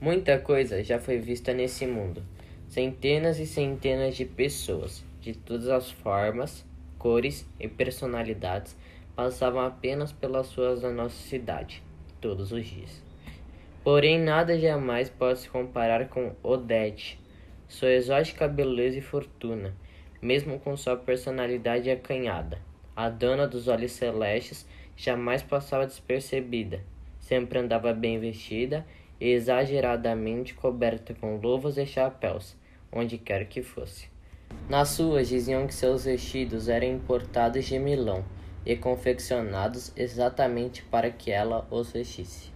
Muita coisa já foi vista nesse mundo. Centenas e centenas de pessoas, de todas as formas, cores e personalidades, passavam apenas pelas ruas da nossa cidade, todos os dias. Porém, nada jamais pode se comparar com Odete, sua exótica beleza e fortuna, mesmo com sua personalidade acanhada. A dona dos olhos celestes jamais passava despercebida, sempre andava bem vestida exageradamente coberta com luvas e chapéus, onde quer que fosse. Nas ruas diziam que seus vestidos eram importados de Milão e confeccionados exatamente para que ela os vestisse.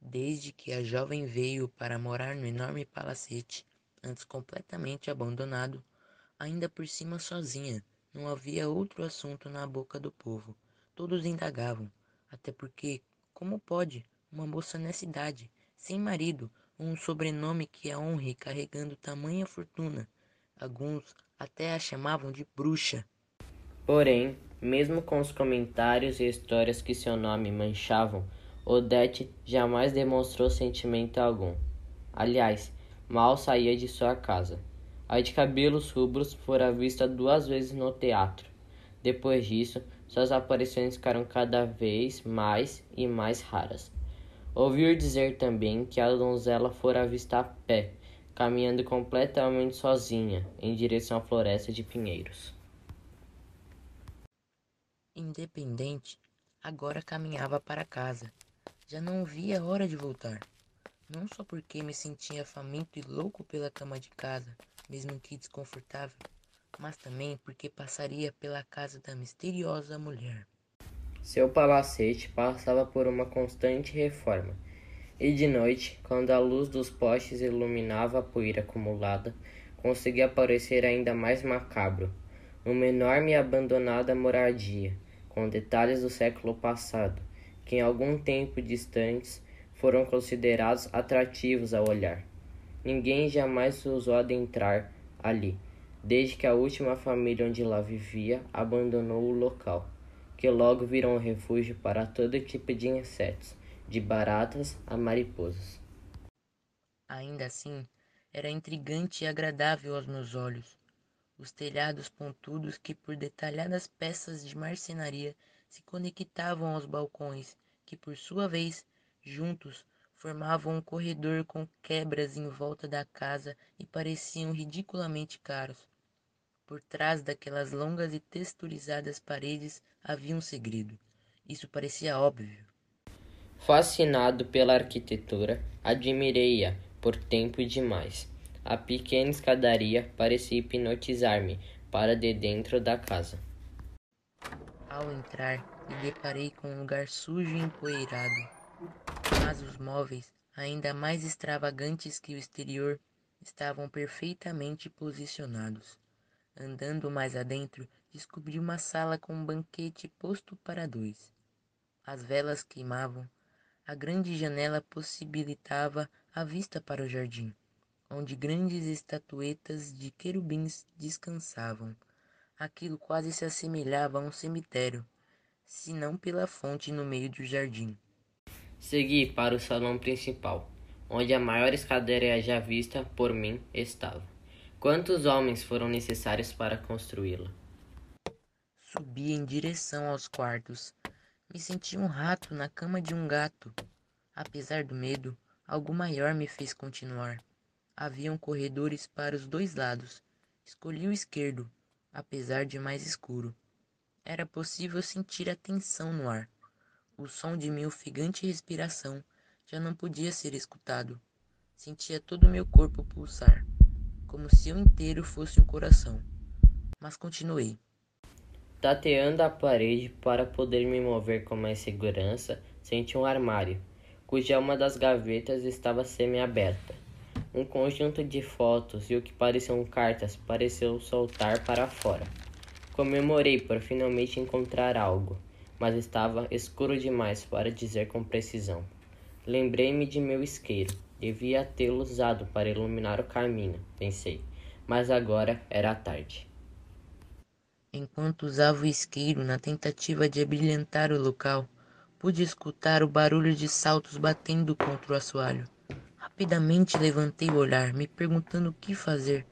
Desde que a jovem veio para morar no enorme palacete, antes completamente abandonado, ainda por cima sozinha, não havia outro assunto na boca do povo. Todos indagavam, até porque, como pode uma moça nessa idade, sem marido, um sobrenome que a honre carregando tamanha fortuna? Alguns até a chamavam de bruxa. Porém, mesmo com os comentários e histórias que seu nome manchavam, Odete jamais demonstrou sentimento algum. Aliás, mal saía de sua casa. A de cabelos rubros fora vista duas vezes no teatro. Depois disso, suas aparições ficaram cada vez mais e mais raras. Ouviu dizer também que a donzela fora vista a pé, caminhando completamente sozinha em direção à floresta de pinheiros. Independente, agora caminhava para casa já não via hora de voltar. Não só porque me sentia faminto e louco pela cama de casa, mesmo que desconfortável, mas também porque passaria pela casa da misteriosa mulher. Seu palacete passava por uma constante reforma, e de noite, quando a luz dos postes iluminava a poeira acumulada, conseguia parecer ainda mais macabro. Uma enorme e abandonada moradia, com detalhes do século passado, que em algum tempo distantes foram considerados atrativos ao olhar. Ninguém jamais ousou adentrar ali, desde que a última família onde lá vivia abandonou o local, que logo virou um refúgio para todo tipo de insetos, de baratas a mariposas. Ainda assim, era intrigante e agradável aos meus olhos. Os telhados pontudos que por detalhadas peças de marcenaria se conectavam aos balcões, que por sua vez, juntos, formavam um corredor com quebras em volta da casa e pareciam ridiculamente caros. Por trás daquelas longas e texturizadas paredes havia um segredo. Isso parecia óbvio. Fascinado pela arquitetura, admirei-a por tempo demais. A pequena escadaria parecia hipnotizar-me para de dentro da casa. Ao entrar, me deparei com um lugar sujo e empoeirado, mas os móveis, ainda mais extravagantes que o exterior, estavam perfeitamente posicionados. Andando mais adentro, descobri uma sala com um banquete posto para dois. As velas queimavam, a grande janela possibilitava a vista para o jardim, onde grandes estatuetas de querubins descansavam. Aquilo quase se assemelhava a um cemitério, se não pela fonte no meio do jardim. Segui para o salão principal, onde a maior escadaria já vista por mim estava. Quantos homens foram necessários para construí-la? Subi em direção aos quartos. Me senti um rato na cama de um gato. Apesar do medo, algo maior me fez continuar. Haviam corredores para os dois lados. Escolhi o esquerdo, apesar de mais escuro. Era possível sentir a tensão no ar. O som de minha ofegante respiração já não podia ser escutado. Sentia todo o meu corpo pulsar, como se eu inteiro fosse um coração. Mas continuei. Tateando a parede para poder me mover com mais segurança, senti um armário, cuja uma das gavetas estava semi-aberta. Um conjunto de fotos e o que pareciam cartas pareceu soltar para fora. Comemorei por finalmente encontrar algo, mas estava escuro demais para dizer com precisão. Lembrei-me de meu isqueiro. Devia tê-lo usado para iluminar o caminho, pensei, mas agora era tarde. Enquanto usava o isqueiro na tentativa de abrilhantar o local, pude escutar o barulho de saltos batendo contra o assoalho. Rapidamente levantei o olhar, me perguntando o que fazer.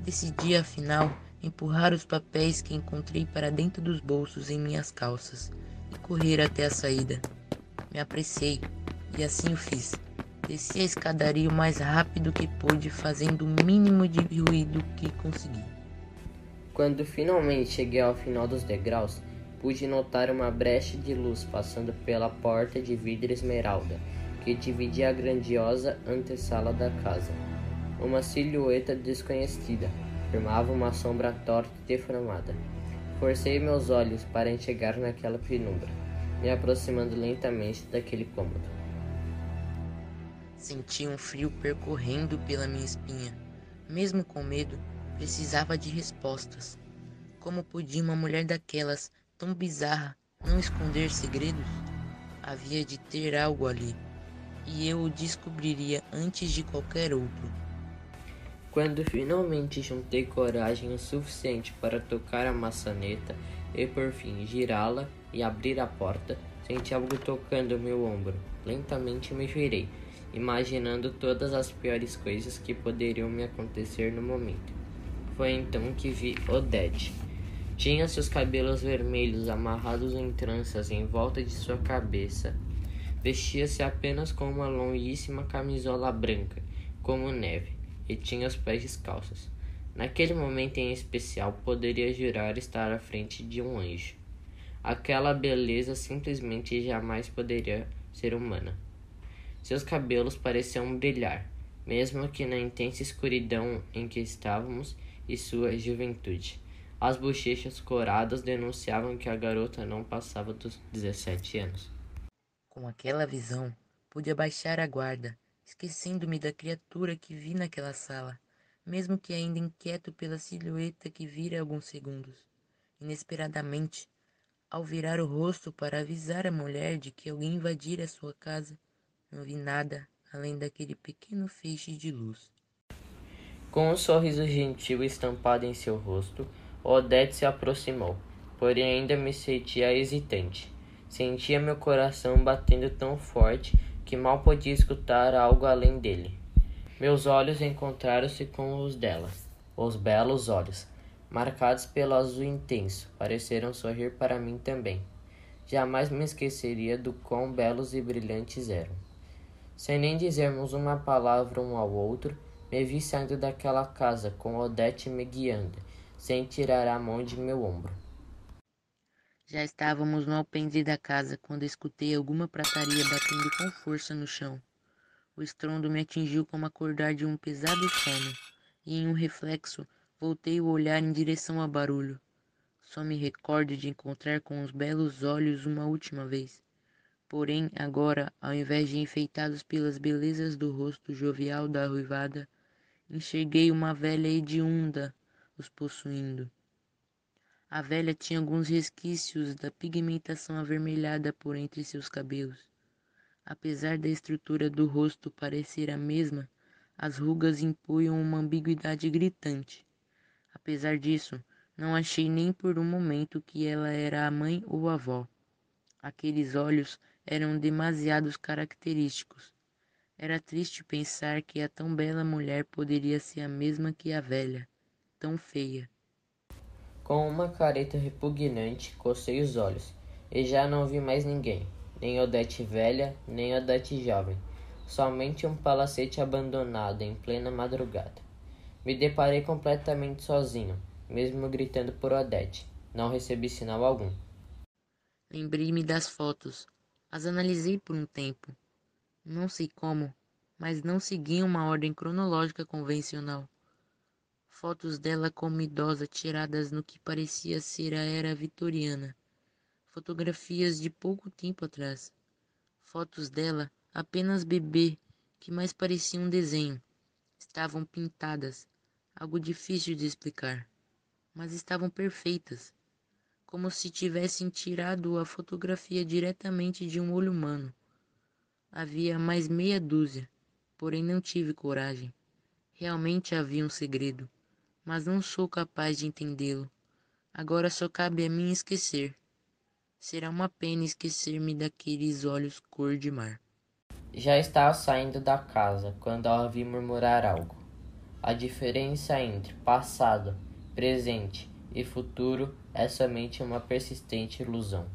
Decidi, afinal, empurrar os papéis que encontrei para dentro dos bolsos em minhas calças e correr até a saída. Me apressei e assim o fiz. Desci a escadaria o mais rápido que pude, fazendo o mínimo de ruído que consegui. Quando finalmente cheguei ao final dos degraus, pude notar uma brecha de luz passando pela porta de vidro esmeralda que dividia a grandiosa antessala da casa. Uma silhueta desconhecida formava uma sombra torta e deformada. Forcei meus olhos para enxergar naquela penumbra, me aproximando lentamente daquele cômodo. Senti um frio percorrendo pela minha espinha. Mesmo com medo, precisava de respostas. Como podia uma mulher daquelas, tão bizarra, não esconder segredos? Havia de ter algo ali, e eu o descobriria antes de qualquer outro. Quando finalmente juntei coragem o suficiente para tocar a maçaneta e por fim girá-la e abrir a porta, senti algo tocando meu ombro. Lentamente me virei, imaginando todas as piores coisas que poderiam me acontecer no momento. Foi então que vi Odete. Tinha seus cabelos vermelhos amarrados em tranças em volta de sua cabeça. Vestia-se apenas com uma longuíssima camisola branca, como neve e tinha os pés descalços. Naquele momento em especial, poderia jurar estar à frente de um anjo. Aquela beleza simplesmente jamais poderia ser humana. Seus cabelos pareciam brilhar, mesmo que na intensa escuridão em que estávamos e sua juventude. As bochechas coradas denunciavam que a garota não passava dos 17 anos. Com aquela visão, pude abaixar a guarda esquecendo-me da criatura que vi naquela sala, mesmo que ainda inquieto pela silhueta que vira alguns segundos. Inesperadamente, ao virar o rosto para avisar a mulher de que alguém invadira sua casa, não vi nada além daquele pequeno feixe de luz. Com um sorriso gentil estampado em seu rosto, Odete se aproximou, porém ainda me sentia hesitante. Sentia meu coração batendo tão forte que mal podia escutar algo além dele. Meus olhos encontraram-se com os dela. Os belos olhos, marcados pelo azul intenso, pareceram sorrir para mim também. Jamais me esqueceria do quão belos e brilhantes eram. Sem nem dizermos uma palavra um ao outro, me vi saindo daquela casa com Odete me guiando, sem tirar a mão de meu ombro. Já estávamos no alpendre da casa quando escutei alguma prataria batendo com força no chão. O estrondo me atingiu como acordar de um pesado sono, e em um reflexo voltei o olhar em direção ao barulho. Só me recordo de encontrar com os belos olhos uma última vez. Porém, agora, ao invés de enfeitados pelas belezas do rosto jovial da ruivada, enxerguei uma velha hedionda os possuindo. A velha tinha alguns resquícios da pigmentação avermelhada por entre seus cabelos. Apesar da estrutura do rosto parecer a mesma, as rugas impunham uma ambiguidade gritante. Apesar disso, não achei nem por um momento que ela era a mãe ou a avó. Aqueles olhos eram demasiados característicos. Era triste pensar que a tão bela mulher poderia ser a mesma que a velha, tão feia. Com uma careta repugnante, cocei os olhos, e já não vi mais ninguém, nem Odete velha, nem Odete jovem, somente um palacete abandonado em plena madrugada. Me deparei completamente sozinho, mesmo gritando por Odete. Não recebi sinal algum. Lembrei-me das fotos. As analisei por um tempo. Não sei como, mas não seguiam uma ordem cronológica convencional. Fotos dela como idosa tiradas no que parecia ser a era vitoriana, fotografias de pouco tempo atrás, fotos dela apenas bebê que mais parecia um desenho. Estavam pintadas, algo difícil de explicar, mas estavam perfeitas, como se tivessem tirado a fotografia diretamente de um olho humano. Havia mais meia dúzia, porém não tive coragem. Realmente havia um segredo mas não sou capaz de entendê-lo. Agora só cabe a mim esquecer. Será uma pena esquecer-me daqueles olhos cor de mar. Já estava saindo da casa quando a ouvi murmurar algo. A diferença entre passado, presente e futuro é somente uma persistente ilusão.